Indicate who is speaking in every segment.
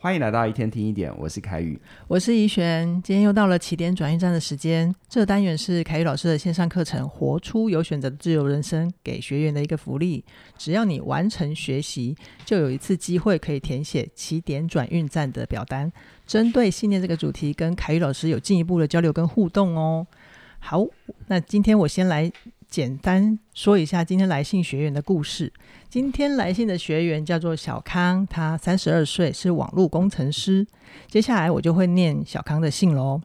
Speaker 1: 欢迎来到一天听一点，我是凯宇，
Speaker 2: 我是怡璇。今天又到了起点转运站的时间。这单元是凯宇老师的线上课程《活出有选择的自由人生》给学员的一个福利。只要你完成学习，就有一次机会可以填写起点转运站的表单，针对信念这个主题，跟凯宇老师有进一步的交流跟互动哦。好，那今天我先来。简单说一下今天来信学员的故事。今天来信的学员叫做小康，他三十二岁，是网络工程师。接下来我就会念小康的信喽。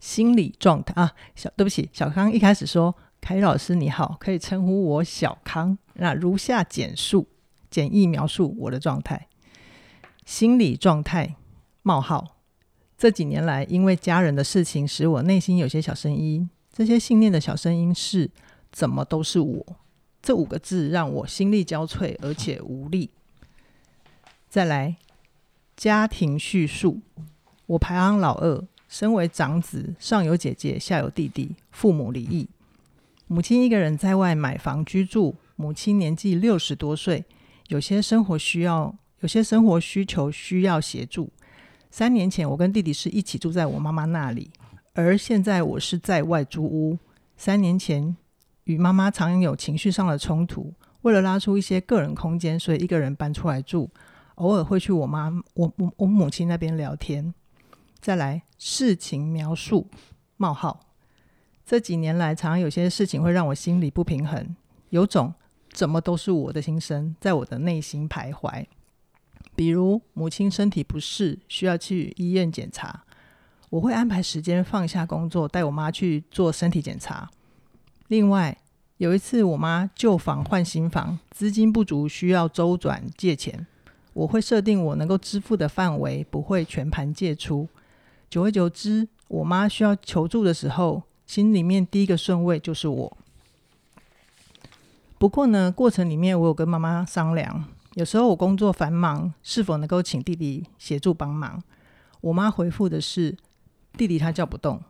Speaker 2: 心理状态啊，小对不起，小康一开始说：“凯老师你好，可以称呼我小康。”那如下简述，简易描述我的状态。心理状态：冒号。这几年来，因为家人的事情，使我内心有些小声音。这些信念的小声音是“怎么都是我”这五个字让我心力交瘁，而且无力。再来，家庭叙述：我排行老二，身为长子，上有姐姐，下有弟弟，父母离异，母亲一个人在外买房居住。母亲年纪六十多岁，有些生活需要，有些生活需求需要协助。三年前，我跟弟弟是一起住在我妈妈那里。而现在我是在外租屋。三年前与妈妈常有情绪上的冲突，为了拉出一些个人空间，所以一个人搬出来住。偶尔会去我妈我我我母亲那边聊天。再来事情描述：冒号。这几年来，常常有些事情会让我心里不平衡，有种怎么都是我的心声在我的内心徘徊。比如母亲身体不适，需要去医院检查。我会安排时间放下工作，带我妈去做身体检查。另外，有一次我妈旧房换新房，资金不足，需要周转借钱。我会设定我能够支付的范围，不会全盘借出。久而久之，我妈需要求助的时候，心里面第一个顺位就是我。不过呢，过程里面我有跟妈妈商量，有时候我工作繁忙，是否能够请弟弟协助帮忙？我妈回复的是。弟弟他叫不动，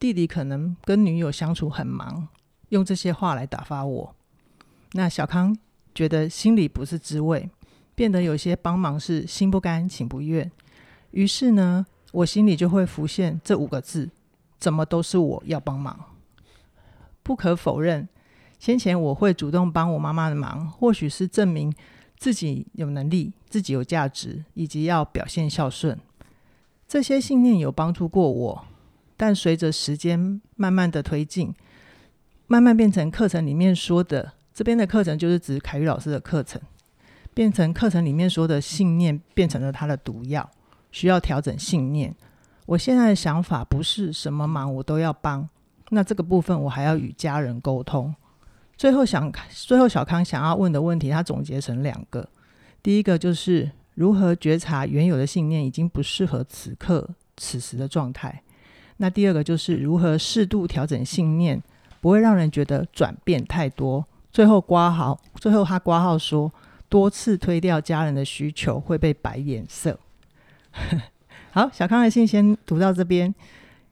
Speaker 2: 弟弟可能跟女友相处很忙，用这些话来打发我。那小康觉得心里不是滋味，变得有些帮忙是心不甘情不愿。于是呢，我心里就会浮现这五个字：怎么都是我要帮忙。不可否认，先前我会主动帮我妈妈的忙，或许是证明自己有能力、自己有价值，以及要表现孝顺。这些信念有帮助过我，但随着时间慢慢的推进，慢慢变成课程里面说的，这边的课程就是指凯宇老师的课程，变成课程里面说的信念变成了他的毒药，需要调整信念。我现在的想法不是什么忙我都要帮，那这个部分我还要与家人沟通。最后想，最后小康想要问的问题，他总结成两个，第一个就是。如何觉察原有的信念已经不适合此刻此时的状态？那第二个就是如何适度调整信念，不会让人觉得转变太多。最后括号，最后他括号说，多次推掉家人的需求会被摆脸色。好，小康的信先读到这边。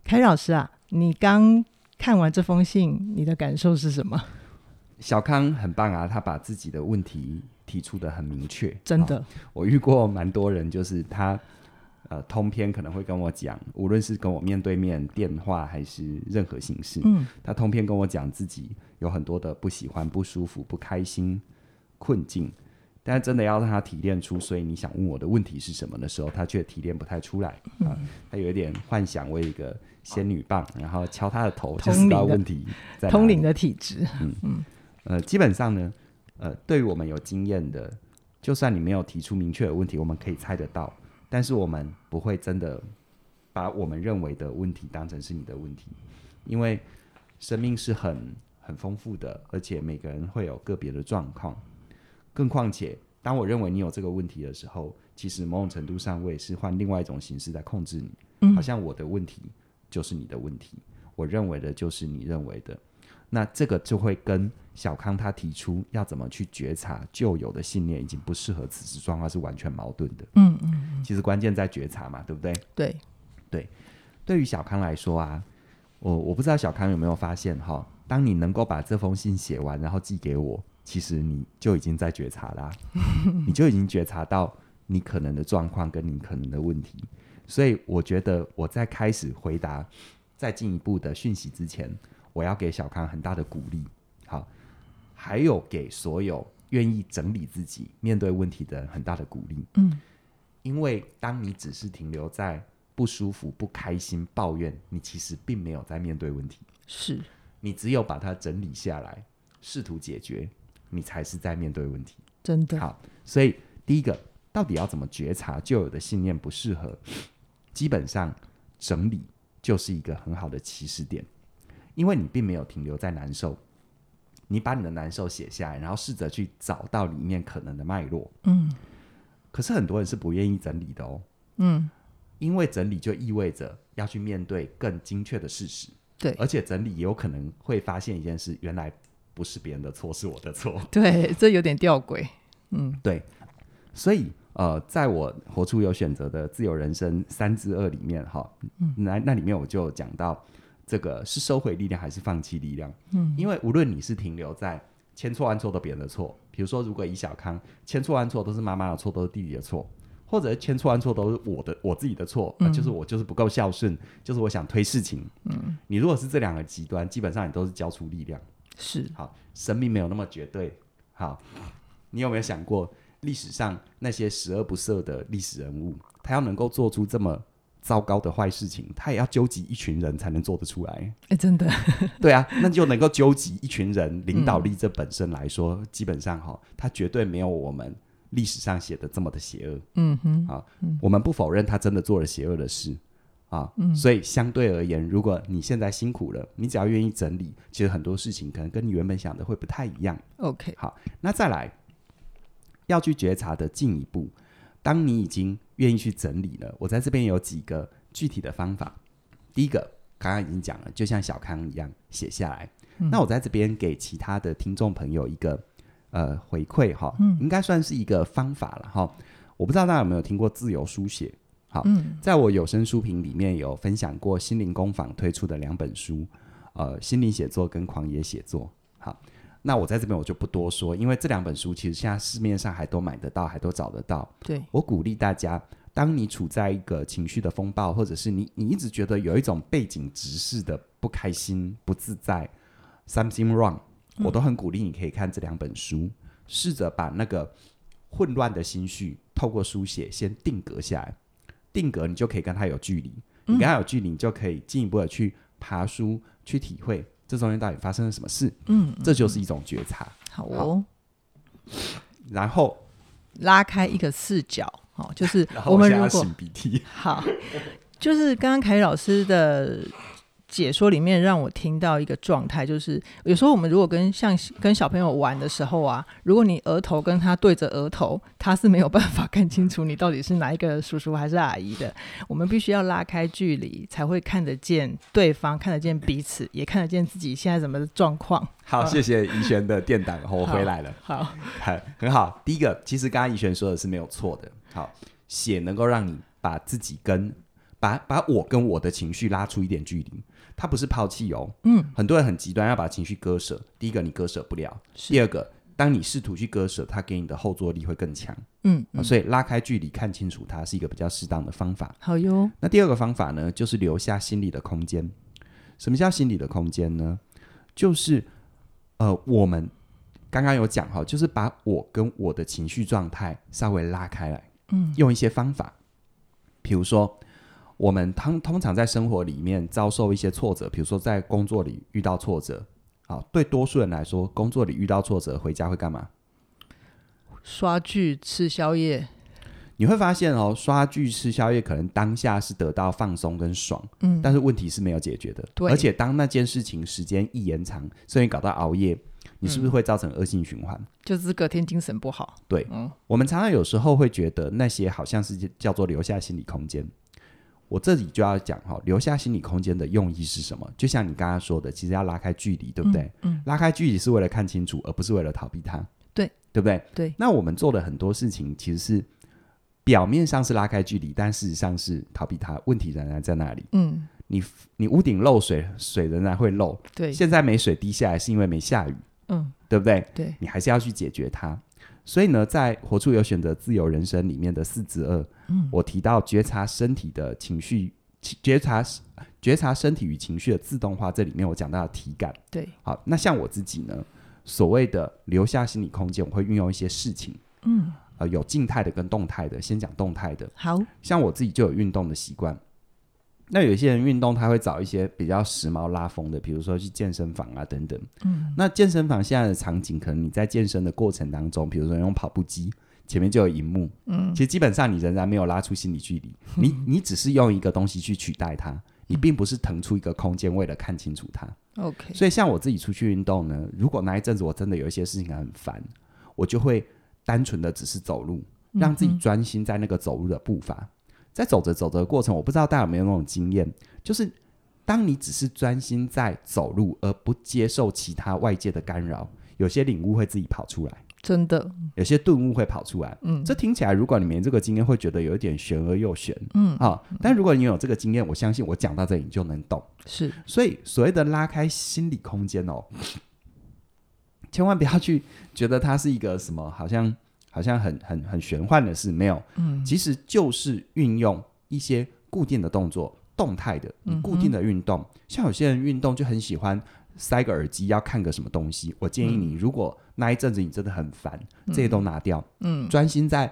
Speaker 2: 凯老师啊，你刚看完这封信，你的感受是什么？
Speaker 1: 小康很棒啊，他把自己的问题。提出的很明确，
Speaker 2: 真的，
Speaker 1: 哦，我遇过蛮多人，就是他呃通篇可能会跟我讲，无论是跟我面对面电话还是任何形式，嗯，他通篇跟我讲自己有很多的不喜欢、不舒服、不开心、困境，但是真的要让他提炼出，所以你想问我的问题是什么的时候，他却提炼不太出来啊，呃嗯，他有一点幻想为一个仙女棒，然后敲他的头就知道问题在。
Speaker 2: 通灵的体质，
Speaker 1: 嗯。嗯，呃，基本上呢。呃，对于我们有经验的，就算你没有提出明确的问题，我们可以猜得到，但是我们不会真的把我们认为的问题当成是你的问题，因为生命是很很丰富的，而且每个人会有个别的状况。更况且，当我认为你有这个问题的时候，其实某种程度上我也是换另外一种形式在控制你，嗯，好像我的问题就是你的问题，我认为的就是你认为的。那这个就会跟小康他提出要怎么去觉察旧有的信念已经不适合此时状况是完全矛盾的。嗯嗯，嗯，其实关键在觉察嘛，对不对？
Speaker 2: 对
Speaker 1: 对。对于小康来说啊，我我不知道小康有没有发现哈，当你能够把这封信写完然后寄给我，其实你就已经在觉察啦，你就已经觉察到你可能的状况跟你可能的问题。所以我觉得我在开始回答再进一步的讯息之前，我要给小康很大的鼓励。好，还有给所有愿意整理自己、面对问题的人很大的鼓励。
Speaker 2: 嗯，
Speaker 1: 因为当你只是停留在不舒服、不开心、抱怨，你其实并没有在面对问题。
Speaker 2: 是
Speaker 1: 你只有把它整理下来，试图解决，你才是在面对问题。
Speaker 2: 真的
Speaker 1: 好，所以第一个，到底要怎么觉察旧有的信念不适合？基本上整理就是一个很好的起始点，因为你并没有停留在难受，你把你的难受写下来，然后试着去找到里面可能的脉络。
Speaker 2: 嗯，
Speaker 1: 可是很多人是不愿意整理的哦。
Speaker 2: 嗯，
Speaker 1: 因为整理就意味着要去面对更精确的事实。
Speaker 2: 对，
Speaker 1: 而且整理也有可能会发现一件事，原来不是别人的错，是我的错。
Speaker 2: 对，这有点吊诡。嗯，
Speaker 1: 对。所以，呃，在我活出有选择的自由人生三之二里面，哈，嗯，那那里面我就讲到，这个是收回力量还是放弃力量？嗯，因为无论你是停留在千错万错都别人的错，比如说，如果以小康，千错万错都是妈妈的错，都是弟弟的错。或者千错万错都是我的我自己的错，就是我就是不够孝顺，就是我想推事情。嗯，你如果是这两个极端，基本上你都是交出力量。
Speaker 2: 是，
Speaker 1: 好，生命没有那么绝对。好，你有没有想过历史上那些十恶不赦的历史人物，他要能够做出这么糟糕的坏事情，他也要纠集一群人才能做得出来。哎，
Speaker 2: 欸，真的，
Speaker 1: 对啊，那就能够纠集一群人，领导力这本身来说，嗯，基本上哈，他绝对没有我们。历史上写的这么的邪恶，
Speaker 2: 嗯哼，
Speaker 1: 啊，我们不否认他真的做了邪恶的事，啊，嗯，所以相对而言，如果你现在辛苦了，你只要愿意整理，其实很多事情可能跟你原本想的会不太一样。
Speaker 2: OK，
Speaker 1: 好，那再来要去觉察的进一步，当你已经愿意去整理呢，我在这边有几个具体的方法。第一个，刚刚已经讲了，就像小康一样写下来。嗯，那我在这边给其他的听众朋友一个。呃，回馈哈，应该算是一个方法了哈、嗯。我不知道大家有没有听过自由书写？好、嗯，在我有声书评里面有分享过心灵工坊推出的两本书，呃，心灵写作跟狂野写作。好，那我在这边我就不多说，因为这两本书其实现在市面上还都买得到，还都找得到。
Speaker 2: 对，
Speaker 1: 我鼓励大家，当你处在一个情绪的风暴，或者是你你一直觉得有一种背景直视的不开心、不自在，something wrong。我都很鼓励你可以看这两本书，试着把那个混乱的心绪透过书写先定格下来，定格你就可以跟他有距离，你跟他有距离，你就可以进一步的去爬书，去体会这中间到底发生了什么事。嗯，这就是一种觉察。
Speaker 2: 好哦，
Speaker 1: 然后
Speaker 2: 拉开一个视角，哦，就是 我们如果
Speaker 1: 擤鼻涕，
Speaker 2: 好，就是刚刚凯宇老师的。解说里面让我听到一个状态，就是有时候我们如果跟像跟小朋友玩的时候啊，如果你额头跟他对着额头，他是没有办法看清楚你到底是哪一个叔叔还是阿姨的。我们必须要拉开距离，才会看得见对方，看得见彼此，也看得见自己现在什么的状况。
Speaker 1: 好，谢谢怡璇的电档，我回来了。
Speaker 2: 好，
Speaker 1: 很很好。第一个，其实刚刚怡璇说的是没有错的。好，写能够让你把自己跟把把我跟我的情绪拉出一点距离。他不是抛弃哦，嗯，很多人很极端，要把情绪割舍。第一个，你割舍不了；第二个，当你试图去割舍，它给你的后坐力会更强，嗯，嗯，所以拉开距离，看清楚它是一个比较适当的方法。
Speaker 2: 好哟。
Speaker 1: 那第二个方法呢，就是留下心理的空间。什么叫心理的空间呢？就是呃，我们刚刚有讲哈，就是把我跟我的情绪状态稍微拉开来，嗯，用一些方法，比如说。我们通通常在生活里面遭受一些挫折，比如说在工作里遇到挫折，好，对多数人来说，工作里遇到挫折，回家会干嘛？
Speaker 2: 刷剧、吃宵夜。
Speaker 1: 你会发现哦，刷剧、吃宵夜，可能当下是得到放松跟爽，嗯，但是问题是没有解决的。对，而且当那件事情时间一延长，甚至搞到熬夜，你是不是会造成恶性循环？嗯，
Speaker 2: 就是隔天精神不好。
Speaker 1: 对，嗯，我们常常有时候会觉得那些好像是叫做留下心理空间。我这里就要讲哈，留下心理空间的用意是什么？就像你刚刚说的，其实要拉开距离，对不对？嗯，嗯，拉开距离是为了看清楚，而不是为了逃避它。
Speaker 2: 对，
Speaker 1: 对不对？
Speaker 2: 对。
Speaker 1: 那我们做的很多事情，其实是表面上是拉开距离，但事实上是逃避它。问题仍然在那里。嗯，你你屋顶漏水，水仍然会漏。对。现在没水滴下来，是因为没下雨。嗯，对不对？
Speaker 2: 对。
Speaker 1: 你还是要去解决它。所以呢，在活出有选择自由人生里面的四之二，嗯，我提到觉察身体的情绪，觉察觉察身体与情绪的自动化，这里面我讲到的体感，
Speaker 2: 对，
Speaker 1: 好，那像我自己呢，所谓的留下心理空间，我会运用一些事情，嗯，呃，有静态的跟动态的，先讲动态的，
Speaker 2: 好，
Speaker 1: 像我自己就有运动的习惯。那有些人运动，他会找一些比较时髦拉风的，比如说去健身房啊等等。嗯，那健身房现在的场景，可能你在健身的过程当中，比如说用跑步机，前面就有荧幕。嗯，其实基本上你仍然没有拉出心理距离，嗯、你你只是用一个东西去取代它，你并不是腾出一个空间为了看清楚它。
Speaker 2: OK，
Speaker 1: 所以像我自己出去运动呢，如果那一阵子我真的有一些事情很烦，我就会单纯的只是走路，让自己专心在那个走路的步伐。嗯在走着走着的过程，我不知道大家有没有那种经验，就是当你只是专心在走路，而不接受其他外界的干扰，有些领悟会自己跑出来。
Speaker 2: 真的，
Speaker 1: 有些顿悟会跑出来。嗯，这听起来，如果你没这个经验，会觉得有一点玄而又玄。嗯啊，但如果你有这个经验，我相信我讲到这里你就能懂。
Speaker 2: 是，
Speaker 1: 所以所谓的拉开心理空间哦，千万不要去觉得它是一个什么，好像。好像很很很玄幻的事，没有，嗯，其实就是运用一些固定的动作，动态的，你固定的运动。嗯、像有些人运动就很喜欢塞个耳机，要看个什么东西。我建议你，如果那一阵子你真的很烦，嗯、这些都拿掉，嗯，专心在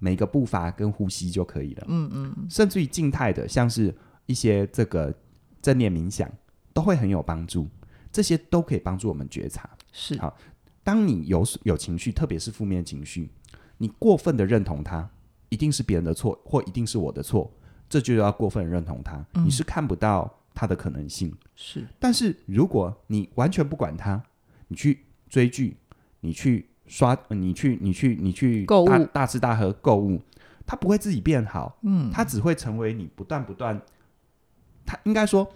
Speaker 1: 每个步伐跟呼吸就可以了，嗯嗯，甚至于静态的，像是一些这个正念冥想，都会很有帮助。这些都可以帮助我们觉察。
Speaker 2: 是
Speaker 1: 好，当你有有情绪，特别是负面情绪。你过分的认同他，一定是别人的错，或一定是我的错，这就要过分认同他。嗯、你是看不到他的可能性。
Speaker 2: 是，
Speaker 1: 但是如果你完全不管他，你去追剧，你去刷，你去，你去，你去
Speaker 2: 购物，
Speaker 1: 大吃大喝购物，他不会自己变好。嗯，他只会成为你不断不断，他应该说，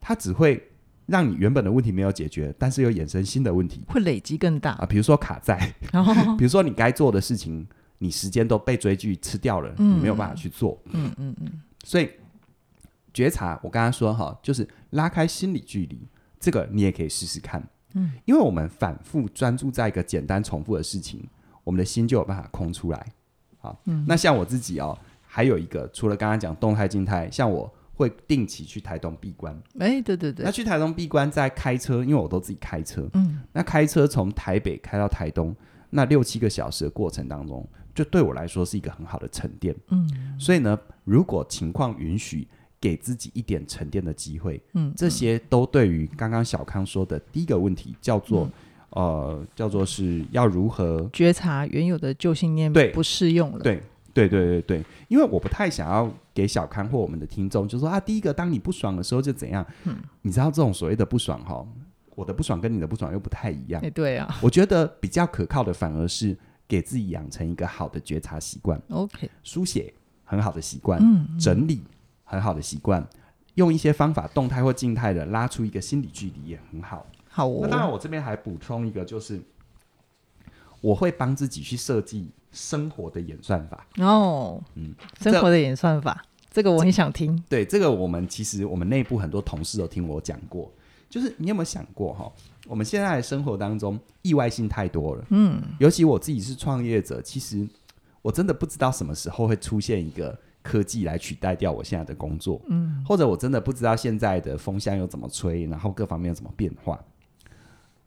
Speaker 1: 他只会。让你原本的问题没有解决，但是又衍生新的问题，
Speaker 2: 会累积更大
Speaker 1: 啊。比如说卡债，哦、比如说你该做的事情，你时间都被追剧吃掉了，嗯、你没有办法去做。嗯嗯嗯。嗯嗯所以觉察，我刚刚说哈，就是拉开心理距离，这个你也可以试试看。嗯，因为我们反复专注在一个简单重复的事情，我们的心就有办法空出来。好，嗯、那像我自己哦，还有一个，除了刚刚讲动态、静态，像我。会定期去台东闭关，
Speaker 2: 哎，对对对。
Speaker 1: 那去台东闭关，在开车，因为我都自己开车，嗯，那开车从台北开到台东，那六七个小时的过程当中，就对我来说是一个很好的沉淀，嗯。所以呢，如果情况允许，给自己一点沉淀的机会，嗯，这些都对于刚刚小康说的第一个问题，叫做、嗯、呃，叫做是要如何
Speaker 2: 觉察原有的旧信念对不适用了，
Speaker 1: 对。对对对对，因为我不太想要给小康或我们的听众，就说啊，第一个，当你不爽的时候就怎样？嗯，你知道这种所谓的不爽哈，我的不爽跟你的不爽又不太一样。
Speaker 2: 对啊，
Speaker 1: 我觉得比较可靠的反而是给自己养成一个好的觉察习惯。
Speaker 2: OK，
Speaker 1: 书写很好的习惯，嗯，嗯，整理很好的习惯，用一些方法，动态或静态的拉出一个心理距离也很好。
Speaker 2: 好哦，
Speaker 1: 那当然我这边还补充一个，就是我会帮自己去设计。生活的演算法
Speaker 2: 哦，嗯，生活的演算法，这，个我很想听。
Speaker 1: 对，这个我们其实我们内部很多同事都听我讲过。就是你有没有想过哈？我们现在的生活当中意外性太多了，嗯，尤其我自己是创业者，其实我真的不知道什么时候会出现一个科技来取代掉我现在的工作，嗯，或者我真的不知道现在的风向又怎么吹，然后各方面有怎么变化。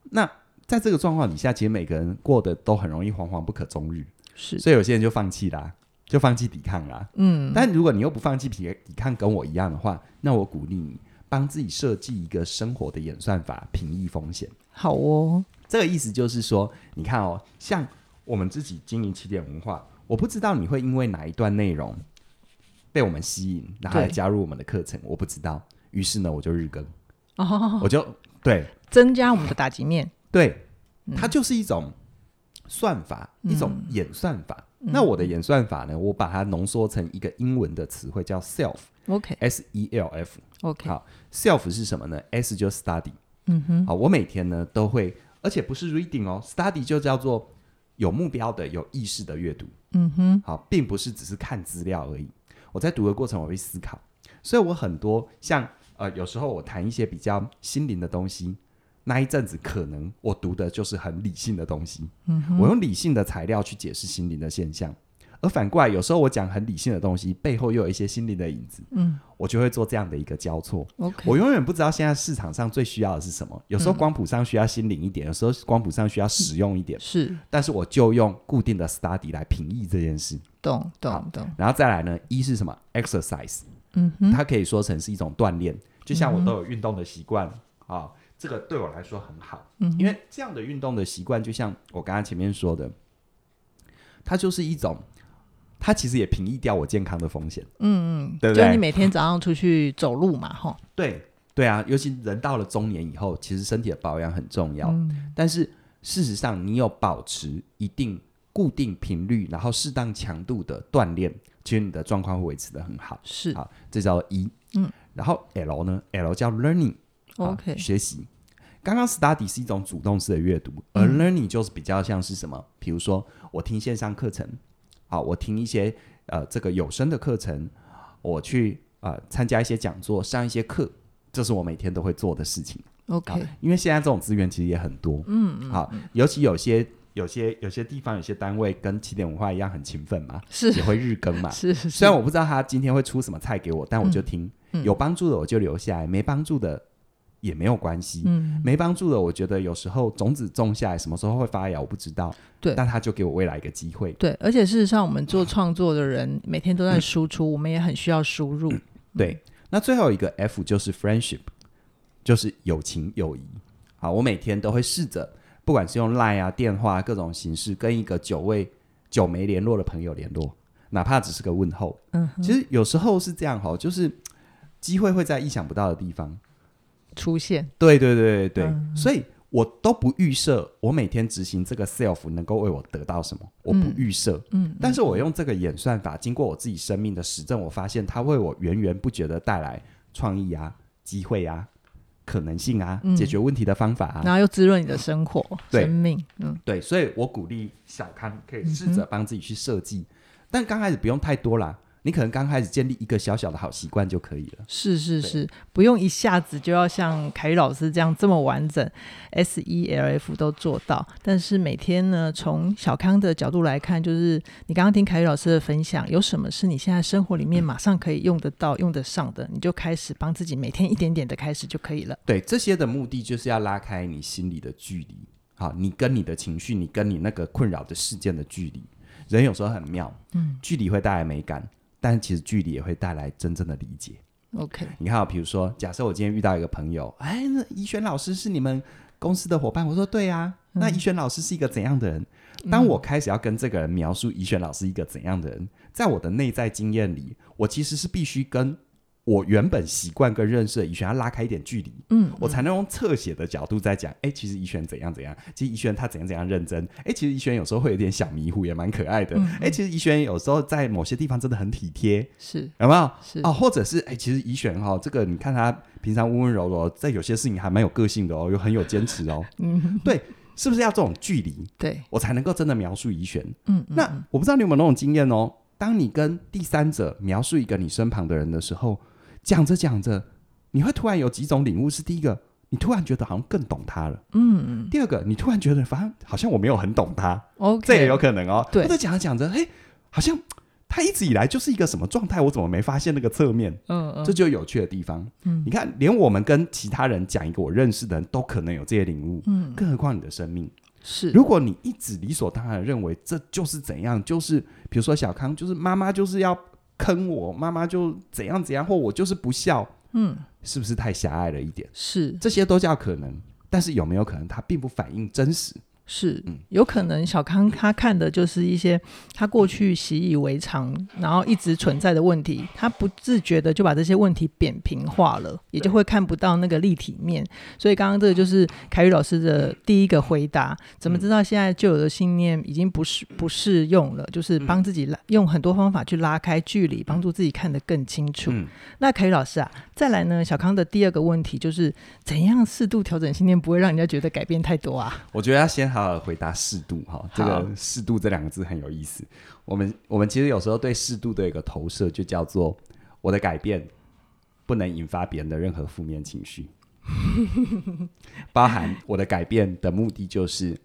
Speaker 1: 那在这个状况底下，其实每个人过得都很容易惶惶不可终日。
Speaker 2: 是，
Speaker 1: 所以有些人就放弃啦，就放弃抵抗啦。嗯，但如果你又不放弃抵抵抗，跟我一样的话，那我鼓励你帮自己设计一个生活的演算法，平抑风险。
Speaker 2: 好哦，
Speaker 1: 这个意思就是说，你看哦，像我们自己经营起点文化，我不知道你会因为哪一段内容被我们吸引，然后来加入我们的课程，我不知道。于是呢，我就日更，哦，我就对
Speaker 2: 增加我们的打击面。
Speaker 1: 对，它就是一种。算法，一种演算法。嗯、那我的演算法呢？我把它浓缩成一个英文的词汇，叫 self。OK，S E L F。OK，好，self 是什么呢？S 就 study。嗯哼，好，我每天呢都会，而且不是 reading 哦，study 就叫做有目标的、有意识的阅读。嗯哼，好，并不是只是看资料而已。我在读的过程，我会思考，所以我很多像呃，有时候我谈一些比较心灵的东西。那一阵子可能我读的就是很理性的东西，
Speaker 2: 嗯，
Speaker 1: 我用理性的材料去解释心灵的现象。而反过来，有时候我讲很理性的东西，背后又有一些心灵的影子，
Speaker 2: 嗯，
Speaker 1: 我就会做这样的一个交错。
Speaker 2: OK，
Speaker 1: 我永远不知道现在市场上最需要的是什么。有时候光谱上需要心灵一点，有时候光谱上需要实用一点。
Speaker 2: 是，
Speaker 1: 但是我就用固定的 study 来评议这件事。
Speaker 2: 懂懂懂。
Speaker 1: 然后再来呢，一是什么？exercise，
Speaker 2: 嗯哼，
Speaker 1: 它可以说成是一种锻炼。就像我都有运动的习惯啊，这个对我来说很好。嗯，因为这样的运动的习惯，就像我刚刚前面说的，它就是一种。它其实也平抑掉我健康的风险，
Speaker 2: 嗯嗯，
Speaker 1: 对不对？
Speaker 2: 就你每天早上出去走路嘛，哈，
Speaker 1: 对对啊，尤其人到了中年以后，其实身体的保养很重要。
Speaker 2: 嗯，
Speaker 1: 但是事实上，你有保持一定固定频率，然后适当强度的锻炼，其实你的状况会维持的很好。
Speaker 2: 是，
Speaker 1: 好，这叫一。
Speaker 2: 嗯，
Speaker 1: 然后 L 呢？L 叫 Learning，OK，学习。刚刚 Study 是一种主动式的阅读，而 Learning 就是比较像是什么？比如说，我听线上课程。好，我听一些呃这个有声的课程，我去呃参加一些讲座，上一些课，这是我每天都会做的事情。
Speaker 2: OK，
Speaker 1: 因为现在这种资源其实也很多，
Speaker 2: 嗯嗯，
Speaker 1: 好，尤其有些有些有些地方有些单位跟起点文化一样很勤奋嘛，
Speaker 2: 是
Speaker 1: 也会日更嘛，
Speaker 2: 是是，是。
Speaker 1: 虽然我不知道他今天会出什么菜给我，但我就听，
Speaker 2: 嗯嗯、有
Speaker 1: 帮助的我就留下来，没帮助的。也没有关系，嗯，没帮助的，我觉得有时候种子种下来，什么时候会发芽，我不知道。
Speaker 2: 对，
Speaker 1: 但他就给我未来一个机会。
Speaker 2: 对，而且事实上，我们做创作的人每天都在输出，嗯、我们也很需要输入。嗯、
Speaker 1: 对，那最后一个 F 就是 friendship，就是友情友谊。好，我每天都会试着，不管是用 Line 啊、电话、啊、各种形式，跟一个久未久没联络的朋友联络，哪怕只是个问候。嗯，其实有时候是这样哈，就是机会会在意想不到的地方。
Speaker 2: 出现，
Speaker 1: 对对对对对，嗯、所以我都不预设我每天执行这个 self 能够为我得到什么，我不预设，嗯，但是我用这个演算法，经过我自己生命的实证，我发现它为我源源不绝的带来创意啊、机会啊、可能性啊、嗯、解决问题的方法啊，
Speaker 2: 然后又滋润你的生活、生命，嗯，
Speaker 1: 对，所以我鼓励小康可以试着帮自己去设计，嗯、但刚开始不用太多啦。你可能刚开始建立一个小小的好习惯就可以了。
Speaker 2: 是是是，不用一下子就要像凯宇老师这样这么完整，S E L F 都做到。但是每天呢，从小康的角度来看，就是你刚刚听凯宇老师的分享，有什么是你现在生活里面马上可以用得到、用得上的，你就开始帮自己每天一点点的开始就可以了。
Speaker 1: 对，这些的目的就是要拉开你心里的距离，好，你跟你的情绪，你跟你那个困扰的事件的距离。人有时候很妙，嗯，距离会带来美感。但其实距离也会带来真正的理解。
Speaker 2: OK，
Speaker 1: 你看，比如说，假设我今天遇到一个朋友，哎，那怡璇老师是你们公司的伙伴，我说对呀、那怡璇老师是一个怎样的人？当我开始要跟这个人描述怡璇老师一个怎样的人，嗯、在我的内在经验里，我其实是必须跟。我原本习惯跟认识的怡璇要拉开一点距离，嗯，我才能用侧写的角度在讲。哎，其实怡璇怎样怎样，其实怡璇他怎样怎样认真。哎，其实怡璇有时候会有点小迷糊，也蛮可爱的。哎，其实怡璇有时候在某些地方真的很体贴，
Speaker 2: 是
Speaker 1: 有没有？
Speaker 2: 是
Speaker 1: 哦，或者是哎，其实怡璇哈，这个你看他平常温温柔柔，在有些事情还蛮有个性的哦，又很有坚持哦。嗯，对，是不是要这种距离？
Speaker 2: 对，
Speaker 1: 我才能够真的描述怡璇。
Speaker 2: 嗯，
Speaker 1: 那我不知道你有没有那种经验哦，当你跟第三者描述一个你身旁的人的时候。讲着讲着，你会突然有几种领悟。是第一个，你突然觉得好像更懂他了。嗯嗯。第二个，你突然觉得，反正好像我没有很懂他。
Speaker 2: OK，
Speaker 1: 这也有可能哦。
Speaker 2: 对。
Speaker 1: 或者讲着讲着，哎，好像他一直以来就是一个什么状态，我怎么没发现那个侧面？嗯嗯。这就有趣的地方。嗯。你看，连我们跟其他人讲一个我认识的人都可能有这些领悟。嗯。更何况你的生命。
Speaker 2: 是。
Speaker 1: 如果你一直理所当然的认为这就是怎样，就是比如说小康，就是妈妈就是要。坑我妈妈就怎样怎样，或我就是不孝，嗯，是不是太狭隘了一点？
Speaker 2: 是，
Speaker 1: 这些都叫可能，但是有没有可能他并不反映真实？
Speaker 2: 是，有可能小康他看的就是一些他过去习以为常，然后一直存在的问题，他不自觉的就把这些问题扁平化了，也就会看不到那个立体面。所以刚刚这个就是凯宇老师的第一个回答：怎么知道现在旧有的信念已经不适不适用了？就是帮自己拉用很多方法去拉开距离，帮助自己看得更清楚。那凯宇老师啊，再来呢？小康的第二个问题就是怎样适度调整信念，不会让人家觉得改变太多啊？
Speaker 1: 我觉得要先。好好，回答适度哈，这个“适度”这两个字很有意思。我们我们其实有时候对“适度”的一个投射，就叫做我的改变不能引发别人的任何负面情绪。包含我的改变的目的就是，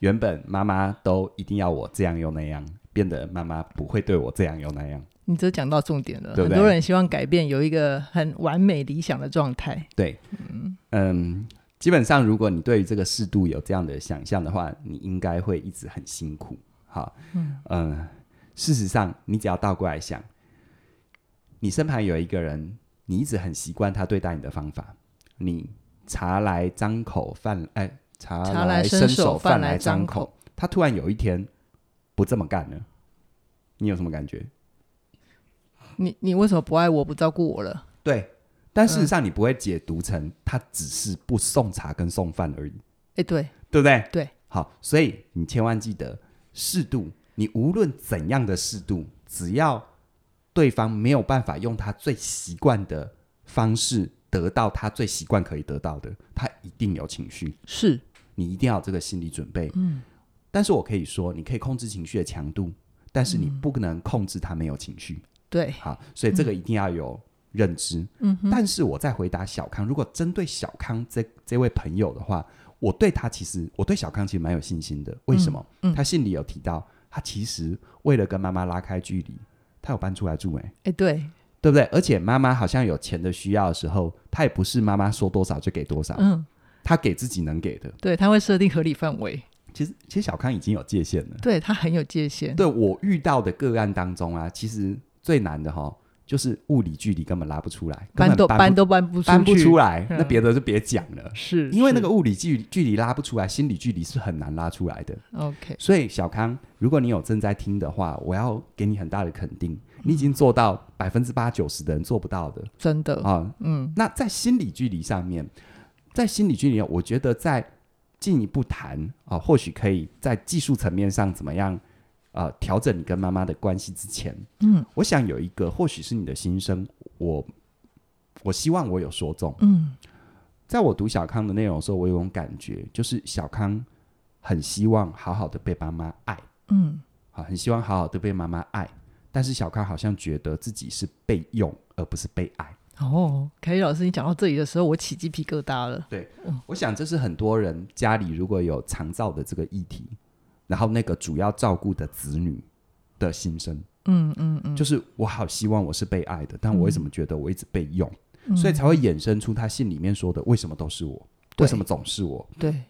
Speaker 1: 原本妈妈都一定要我这样又那样，变得妈妈不会对我这样又那样。
Speaker 2: 你这讲到重点了，
Speaker 1: 对不对？
Speaker 2: 很多人希望改变，有一个很完美理想的状态。
Speaker 1: 对，嗯，嗯，基本上如果你对于这个适度有这样的想象的话，你应该会一直很辛苦。好，嗯，呃，事实上，你只要倒过来想，你身旁有一个人，你一直很习惯他对待你的方法，你茶来张口，饭哎，茶来伸手，饭来张口，他突然有一天不这么干了，你有什么感觉？
Speaker 2: 你你为什么不爱我，不照顾我了？
Speaker 1: 对，但事实上你不会解读成他只是不送茶跟送饭而已。
Speaker 2: 哎，对，
Speaker 1: 对不对？
Speaker 2: 对，
Speaker 1: 好，所以你千万记得适度。你无论怎样的适度，只要对方没有办法用他最习惯的方式得到他最习惯可以得到的，他一定有情绪。
Speaker 2: 是，
Speaker 1: 你一定要有这个心理准备。嗯，但是我可以说，你可以控制情绪的强度，但是你不能控制他没有情绪。
Speaker 2: 对，
Speaker 1: 好，所以这个一定要有认知。嗯，但是我在回答小康，如果针对小康这这位朋友的话，我对他其实我对小康其实蛮有信心的。为什么？嗯，他信里有提到，他其实为了跟妈妈拉开距离，他有搬出来住。哎，哎，对，对不对？而且妈妈好像有钱的需要的时候，他也不是妈妈说多少就给多少。嗯，他给自己能给的。
Speaker 2: 对，他会设定合理范围。
Speaker 1: 其实，其实小康已经有界限了。
Speaker 2: 对，他很有界限。
Speaker 1: 对，我遇到的个案当中啊，其实。最难的哈，就是物理距离根本拉不出来，
Speaker 2: 搬都搬都搬不
Speaker 1: 搬不出来，那别的就别讲了。
Speaker 2: 是，
Speaker 1: 因为那个物理距距离拉不出来，心理距离是很难拉出来的。
Speaker 2: OK，
Speaker 1: 所以小康，如果你有正在听的话，我要给你很大的肯定，你已经做到百分之八九十的人做不到的，
Speaker 2: 真的
Speaker 1: 啊。嗯，那在心理距离上面，在心理距离，我觉得在进一步谈啊，或许可以在技术层面上怎么样？呃，调整你跟妈妈的关系之前，嗯，我想有一个，或许是你的心声，我我希望我有说中，嗯，在我读小康的内容的时候，我有种感觉，就是小康很希望好好的被妈妈爱，嗯，好，很希望好好的被妈妈爱，但是小康好像觉得自己是被用，而不是被爱。
Speaker 2: 哦，凯丽老师，你讲到这里的时候，我起鸡皮疙瘩了。
Speaker 1: 对，嗯，我想这是很多人家里如果有长照的这个议题。然后那个主要照顾的子女的心声，嗯嗯嗯，就是我好希望我是被爱的，但我为什么觉得我一直被用，嗯、所以才会衍生出他信里面说的为什么都是我，为什么总是我？
Speaker 2: 对。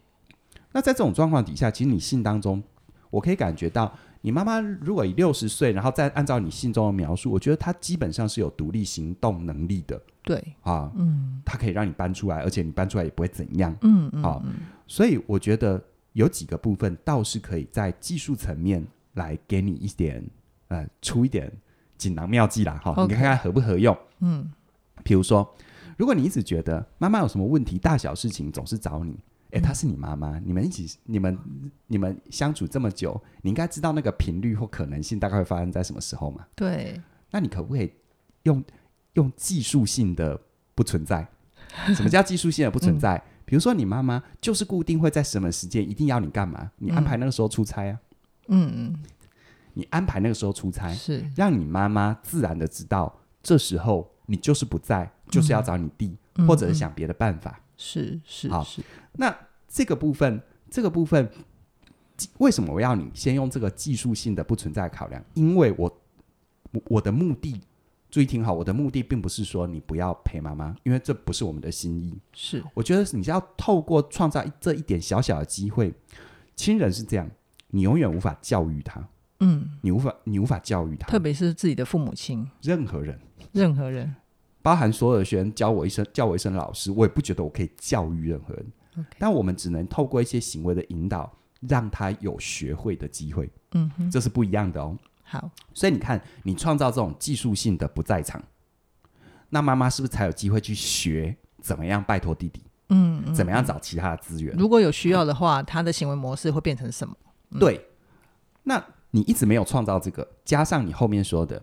Speaker 1: 那在这种状况底下，其实你信当中，我可以感觉到，你妈妈如果以六十岁，然后再按照你信中的描述，我觉得她基本上是有独立行动能力的。
Speaker 2: 对
Speaker 1: 啊，嗯，她可以让你搬出来，而且你搬出来也不会怎样。嗯嗯，啊，所以我觉得。有几个部分倒是可以在技术层面来给你一点，呃，出一点锦囊妙计啦，哈，Okay. 你看看合不合用？嗯，比如说，如果你一直觉得妈妈有什么问题，大小事情总是找你，诶，她是你妈妈，你们一起，你们你们相处这么久，你应该知道那个频率或可能性大概会发生在什么时候嘛？
Speaker 2: 对，
Speaker 1: 那你可不可以用用技术性的不存在？什么叫技术性的不存在？嗯比如说，你妈妈就是固定会在什么时间一定要你干嘛？你安排那个时候出差啊？嗯嗯，你安排那个时候出差，是让你妈妈自然的知道，这时候你就是不在，就是要找你弟，或者是想别的办法。
Speaker 2: 是是
Speaker 1: 好，那这个部分，这个部分，为什么我要你先用这个技术性的不存在考量？因为我我的目的。注意听好，我的目的并不是说你不要陪妈妈，因为这不是我们的心意。
Speaker 2: 是，
Speaker 1: 我觉得你是要透过创造这一点小小的机会，亲人是这样，你永远无法教育他。嗯，你无法，你无法教育他，
Speaker 2: 特别是自己的父母亲，
Speaker 1: 任何人，
Speaker 2: 任何人，
Speaker 1: 包含所有的学生教我一声，叫我一声老师，我也不觉得我可以教育任何人。但我们只能透过一些行为的引导，让他有学会的机会。嗯哼，这是不一样的哦。
Speaker 2: 好，
Speaker 1: 所以你看，你创造这种技术性的不在场，那妈妈是不是才有机会去学怎么样拜托弟弟？嗯，嗯，怎么样找其他的资源？
Speaker 2: 如果有需要的话，他的行为模式会变成什么？
Speaker 1: 嗯、对，那你一直没有创造这个，加上你后面说的，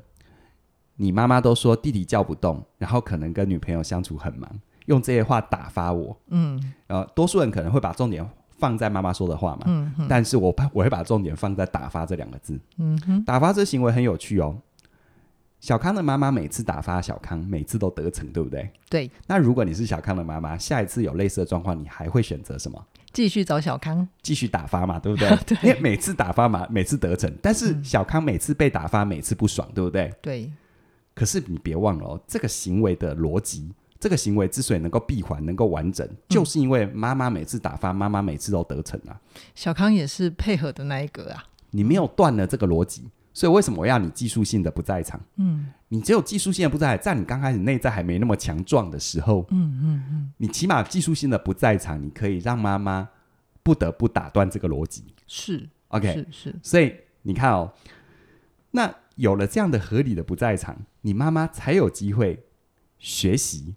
Speaker 1: 你妈妈都说弟弟叫不动，然后可能跟女朋友相处很忙，用这些话打发我。嗯，呃，多数人可能会把重点。放在妈妈说的话嘛，嗯哼，但是我我会把重点放在打发这两个字，嗯哼，打发这行为很有趣哦。小康的妈妈每次打发小康，每次都得逞，对不对？
Speaker 2: 对。
Speaker 1: 那如果你是小康的妈妈，下一次有类似的状况，你还会选择什么？
Speaker 2: 继续找小康，
Speaker 1: 继续打发嘛，对不对？
Speaker 2: 对。
Speaker 1: 因为每次打发嘛，每次得逞，但是小康每次被打发，每次不爽，对不对？
Speaker 2: 对。
Speaker 1: 可是你别忘了哦，这个行为的逻辑，这个行为之所以能够闭环、能够完整，就是因为妈妈每次打发，妈妈每次都得逞啊。
Speaker 2: 小康也是配合的那一个啊。
Speaker 1: 你没有断了这个逻辑。所以为什么我要你技术性的不在场？嗯，你只有技术性的不在，在你刚开始内在还没那么强壮的时候，嗯嗯嗯，你起码技术性的不在场，你可以让妈妈不得不打断这个逻辑。
Speaker 2: 是
Speaker 1: ，OK，
Speaker 2: 是是。
Speaker 1: 所以你看哦，那有了这样的合理的不在场，你妈妈才有机会学习。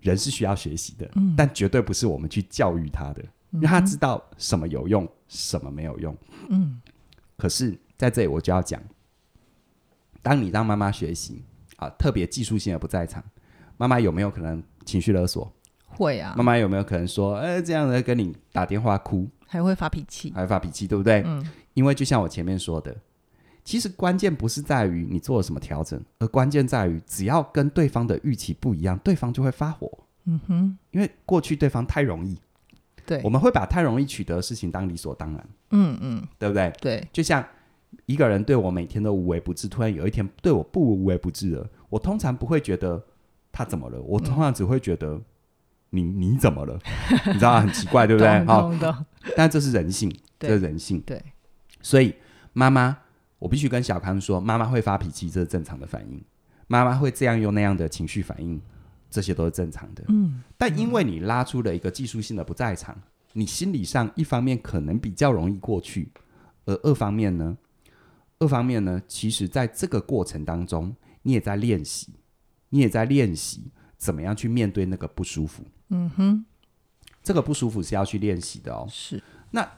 Speaker 1: 人是需要学习的，嗯，但绝对不是我们去教育他的，让他知道什么有用，什么没有用。嗯，可是。在这里我就要讲，当你让妈妈学习啊，特别技术性的不在场，妈妈有没有可能情绪勒索？
Speaker 2: 会啊。
Speaker 1: 妈妈有没有可能说，哎，这样的跟你打电话哭，
Speaker 2: 还会发脾气，
Speaker 1: 还会发脾气，对不对？
Speaker 2: 嗯。
Speaker 1: 因为就像我前面说的，其实关键不是在于你做了什么调整，而关键在于只要跟对方的预期不一样，对方就会发火。
Speaker 2: 嗯哼。
Speaker 1: 因为过去对方太容易，
Speaker 2: 对，
Speaker 1: 我们会把太容易取得的事情当理所当然。
Speaker 2: 嗯嗯，
Speaker 1: 对不对？
Speaker 2: 对，
Speaker 1: 就像。一个人对我每天都无微不至，突然有一天对我不无微不至了，我通常不会觉得他怎么了，我通常只会觉得你你怎么了？你知道吗？很奇怪，对不对？好，但这是人性，这是人性。
Speaker 2: 对，
Speaker 1: 所以妈妈，我必须跟小康说，妈妈会发脾气，这是正常的反应。妈妈会这样用那样的情绪反应，这些都是正常的。
Speaker 2: 嗯，
Speaker 1: 但因为你拉出了一个技术性的不在场，你心理上一方面可能比较容易过去，而二方面呢？二方面呢，其实在这个过程当中，你也在练习，你也在练习怎么样去面对那个不舒服。
Speaker 2: 嗯哼，
Speaker 1: 这个不舒服是要去练习的哦。
Speaker 2: 是。
Speaker 1: 那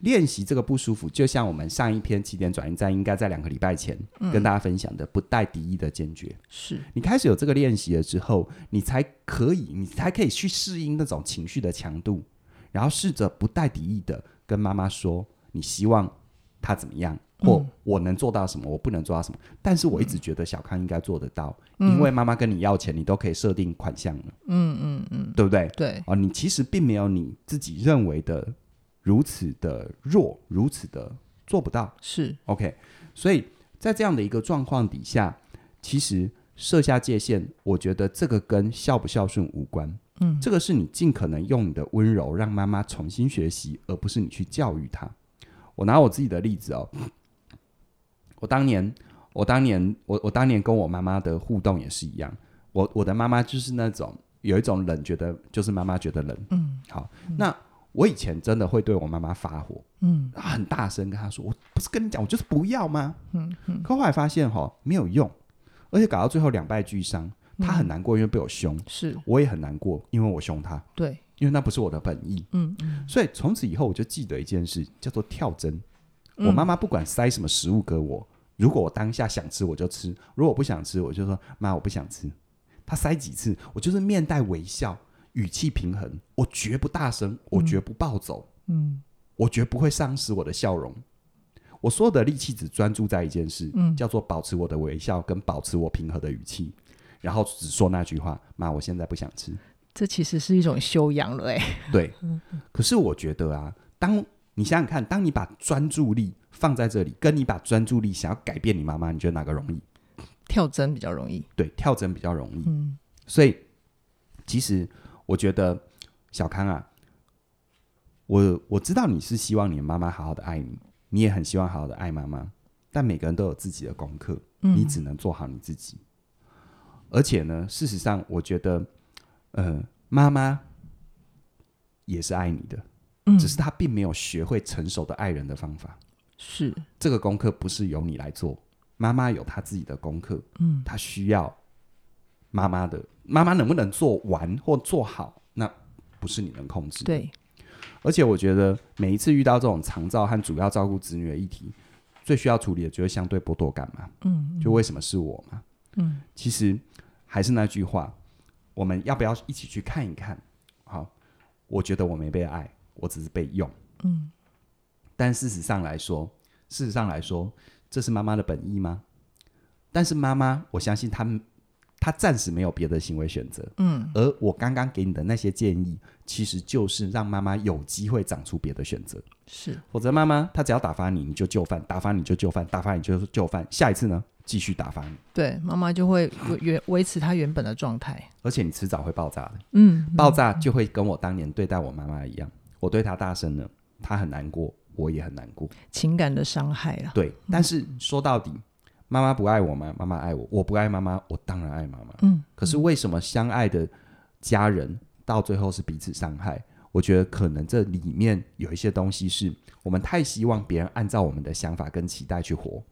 Speaker 1: 练习这个不舒服，就像我们上一篇起点转运站应该在两个礼拜前跟大家分享的，不带敌意的坚决。
Speaker 2: 是。
Speaker 1: 你开始有这个练习了之后，你才可以，你才可以去适应那种情绪的强度，然后试着不带敌意的跟妈妈说，你希望他怎么样。或我能做到什么，我不能做到什么。但是我一直觉得小康应该做得到，嗯、因为妈妈跟你要钱，你都可以设定款项了。
Speaker 2: 嗯嗯嗯，
Speaker 1: 对不对？
Speaker 2: 对。
Speaker 1: 哦，你其实并没有你自己认为的如此的弱，如此的做不到。
Speaker 2: 是
Speaker 1: OK。所以在这样的一个状况底下，其实设下界限，我觉得这个跟孝不孝顺无关。
Speaker 2: 嗯，
Speaker 1: 这个是你尽可能用你的温柔让妈妈重新学习，而不是你去教育她。我拿我自己的例子哦。我当年，我当年，我我当年跟我妈妈的互动也是一样。我我的妈妈就是那种有一种冷，觉得就是妈妈觉得冷。
Speaker 2: 嗯，
Speaker 1: 好。那我以前真的会对我妈妈发火，
Speaker 2: 嗯，
Speaker 1: 很大声跟她说：“我不是跟你讲，我就是不要吗？”
Speaker 2: 嗯嗯。
Speaker 1: 可后来发现哈，没有用，而且搞到最后两败俱伤。她很难过，因为被我凶；
Speaker 2: 是，
Speaker 1: 我也很难过，因为我凶她。
Speaker 2: 对，
Speaker 1: 因为那不是我的本意。
Speaker 2: 嗯嗯。
Speaker 1: 所以从此以后，我就记得一件事，叫做跳针。我妈妈不管塞什么食物给我，如果我当下想吃，我就吃；如果我不想吃，我就说妈，我不想吃。她塞几次，我就是面带微笑，语气平衡，我绝不大声，我绝不暴走，
Speaker 2: 嗯，
Speaker 1: 我绝不会丧失我的笑容。我所有的力气只专注在一件事，
Speaker 2: 嗯，
Speaker 1: 叫做保持我的微笑跟保持我平和的语气，然后只说那句话：妈，我现在不想吃。
Speaker 2: 这其实是一种修养了，哎，
Speaker 1: 对。可是我觉得啊，当你想想看，当你把专注力放在这里，跟你把专注力想要改变你妈妈，你觉得哪个容易？
Speaker 2: 跳针比较容易。
Speaker 1: 对，跳针比较容易。
Speaker 2: 嗯，
Speaker 1: 所以其实我觉得小康啊，我我知道你是希望你的妈妈好好的爱你，你也很希望好好的爱妈妈，但每个人都有自己的功课，
Speaker 2: 嗯，
Speaker 1: 你只能做好你自己。而且呢，事实上，我觉得，呃，妈妈也是爱你的。只是她并没有学会成熟的爱人的方法，
Speaker 2: 是
Speaker 1: 这个功课不是由你来做，妈妈有她自己的功课，
Speaker 2: 嗯，
Speaker 1: 她需要妈妈的，妈妈能不能做完或做好，那不是你能控制的。
Speaker 2: 对，
Speaker 1: 而且我觉得每一次遇到这种长照和主要照顾子女的议题，最需要处理的就是相对剥夺感嘛，
Speaker 2: 嗯，嗯，
Speaker 1: 就为什么是我嘛，
Speaker 2: 嗯，
Speaker 1: 其实还是那句话，我们要不要一起去看一看？好，我觉得我没被爱。我只是被用，
Speaker 2: 嗯，
Speaker 1: 但事实上来说，事实上来说，这是妈妈的本意吗？但是妈妈，我相信他们，他暂时没有别的行为选择。
Speaker 2: 嗯，
Speaker 1: 而我刚刚给你的那些建议，其实就是让妈妈有机会长出别的选择。
Speaker 2: 是，
Speaker 1: 否则妈妈她只要打发你，你就就范；打发你就就范；打发你就就范。下一次呢，继续打发你。
Speaker 2: 对，妈妈就会维维持她原本的状态。
Speaker 1: 而且你迟早会爆炸的。
Speaker 2: 嗯，
Speaker 1: 爆炸就会跟我当年对待我妈妈一样，我对她大声了，她很难过，我也很难过，
Speaker 2: 情感的伤害了。
Speaker 1: 对，但是说到底。妈妈不爱我吗？妈妈爱我，我不爱妈妈，我当然爱妈妈。
Speaker 2: 嗯，
Speaker 1: 可是为什么相爱的家人到最后是彼此伤害？我觉得可能这里面有一些东西是我们太希望别人按照我们的想法跟期待去活。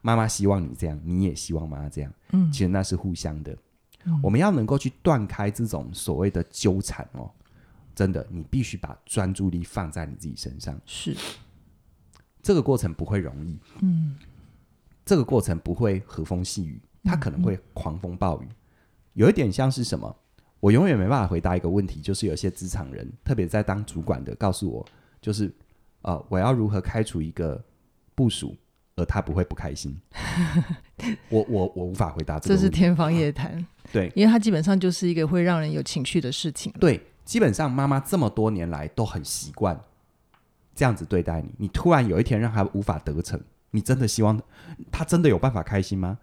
Speaker 1: 妈妈希望你这样，你也希望妈妈这样。
Speaker 2: 嗯，
Speaker 1: 其实那是互相的。
Speaker 2: 嗯，
Speaker 1: 我们要能够去断开这种所谓的纠缠哦，真的，你必须把专注力放在你自己身上。
Speaker 2: 是，
Speaker 1: 这个过程不会容易。
Speaker 2: 嗯。
Speaker 1: 这个过程不会和风细雨，它可能会狂风暴雨，嗯嗯、有一点像是什么？我永远没办法回答一个问题，就是有些职场人，特别在当主管的，告诉我，就是呃，我要如何开除一个部署，而他不会不开心？我我我无法回答这个，
Speaker 2: 这是天方夜谭。啊、
Speaker 1: 对，
Speaker 2: 因为他基本上就是一个会让人有情绪的事情。
Speaker 1: 对，基本上妈妈这么多年来都很习惯这样子对待你，你突然有一天让他无法得逞。你真的希望他真的有办法开心吗？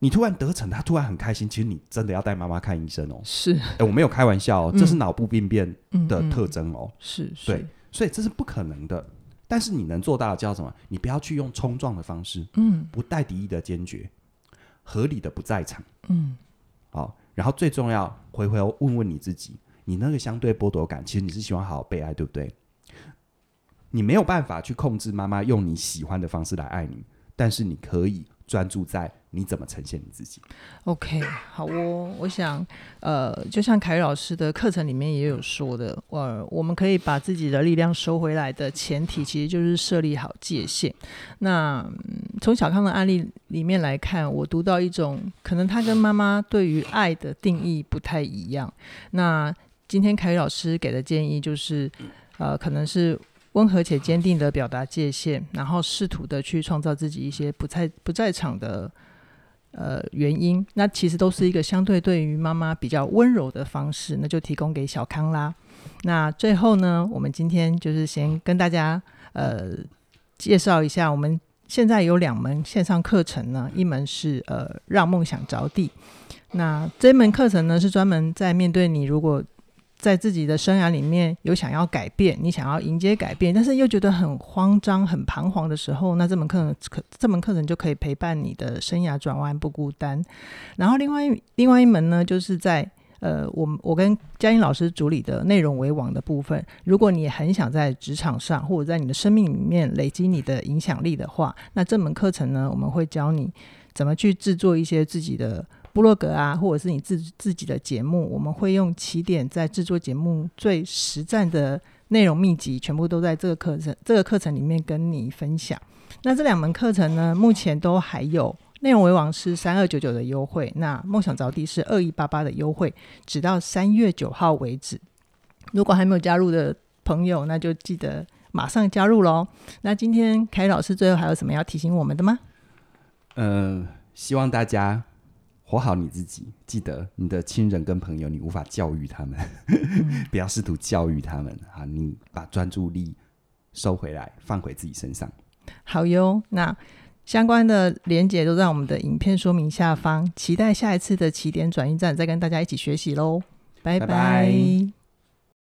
Speaker 1: 你突然得逞，他突然很开心，其实你真的要带妈妈看医生哦。
Speaker 2: 是，
Speaker 1: 哎，我没有开玩笑哦，嗯、这是脑部病变的特征哦。
Speaker 2: 嗯嗯、是，是，
Speaker 1: 对，所以这是不可能的。但是你能做到的叫什么？你不要去用冲撞的方式，
Speaker 2: 嗯，
Speaker 1: 不带敌意的坚决，合理的不在场，
Speaker 2: 嗯，
Speaker 1: 好。然后最重要，回回问问你自己，你那个相对剥夺感，其实你是希望好好被爱，对不对？你没有办法去控制妈妈用你喜欢的方式来爱你，但是你可以专注在你怎么呈现你自己。
Speaker 2: OK，好哦。我想，呃，就像凯宇老师的课程里面也有说的，呃，我们可以把自己的力量收回来的前提，其实就是设立好界限。那从小康的案例里面来看，我读到一种可能他跟妈妈对于爱的定义不太一样。那今天凯宇老师给的建议就是，呃，可能是。温和且坚定的表达界限，然后试图的去创造自己一些不在不在场的呃原因，那其实都是一个相对对于妈妈比较温柔的方式，那就提供给小康啦。那最后呢，我们今天就是先跟大家呃介绍一下，我们现在有两门线上课程呢，一门是呃让梦想着地，那这门课程呢是专门在面对你如果。在自己的生涯里面有想要改变，你想要迎接改变，但是又觉得很慌张、很彷徨的时候，那这门课程可这门课程就可以陪伴你的生涯转弯不孤单。然后另外另外一门呢，就是在呃，我我跟佳音老师主理的内容为王的部分。如果你很想在职场上或者在你的生命里面累积你的影响力的话，那这门课程呢，我们会教你怎么去制作一些自己的。部落格啊，或者是你自自己的节目，我们会用起点在制作节目最实战的内容秘籍，全部都在这个课程这个课程里面跟你分享。那这两门课程呢，目前都还有内容为王是三二九九的优惠，那梦想着地是二一八八的优惠，直到三月九号为止。如果还没有加入的朋友，那就记得马上加入喽。那今天凯老师最后还有什么要提醒我们的吗？
Speaker 1: 嗯、呃，希望大家。活好你自己，记得你的亲人跟朋友，你无法教育他们，嗯、不要试图教育他们啊！你把专注力收回来，放回自己身上。
Speaker 2: 好哟，那相关的连接都在我们的影片说明下方，期待下一次的起点转运站再跟大家一起学习喽，拜拜。拜拜。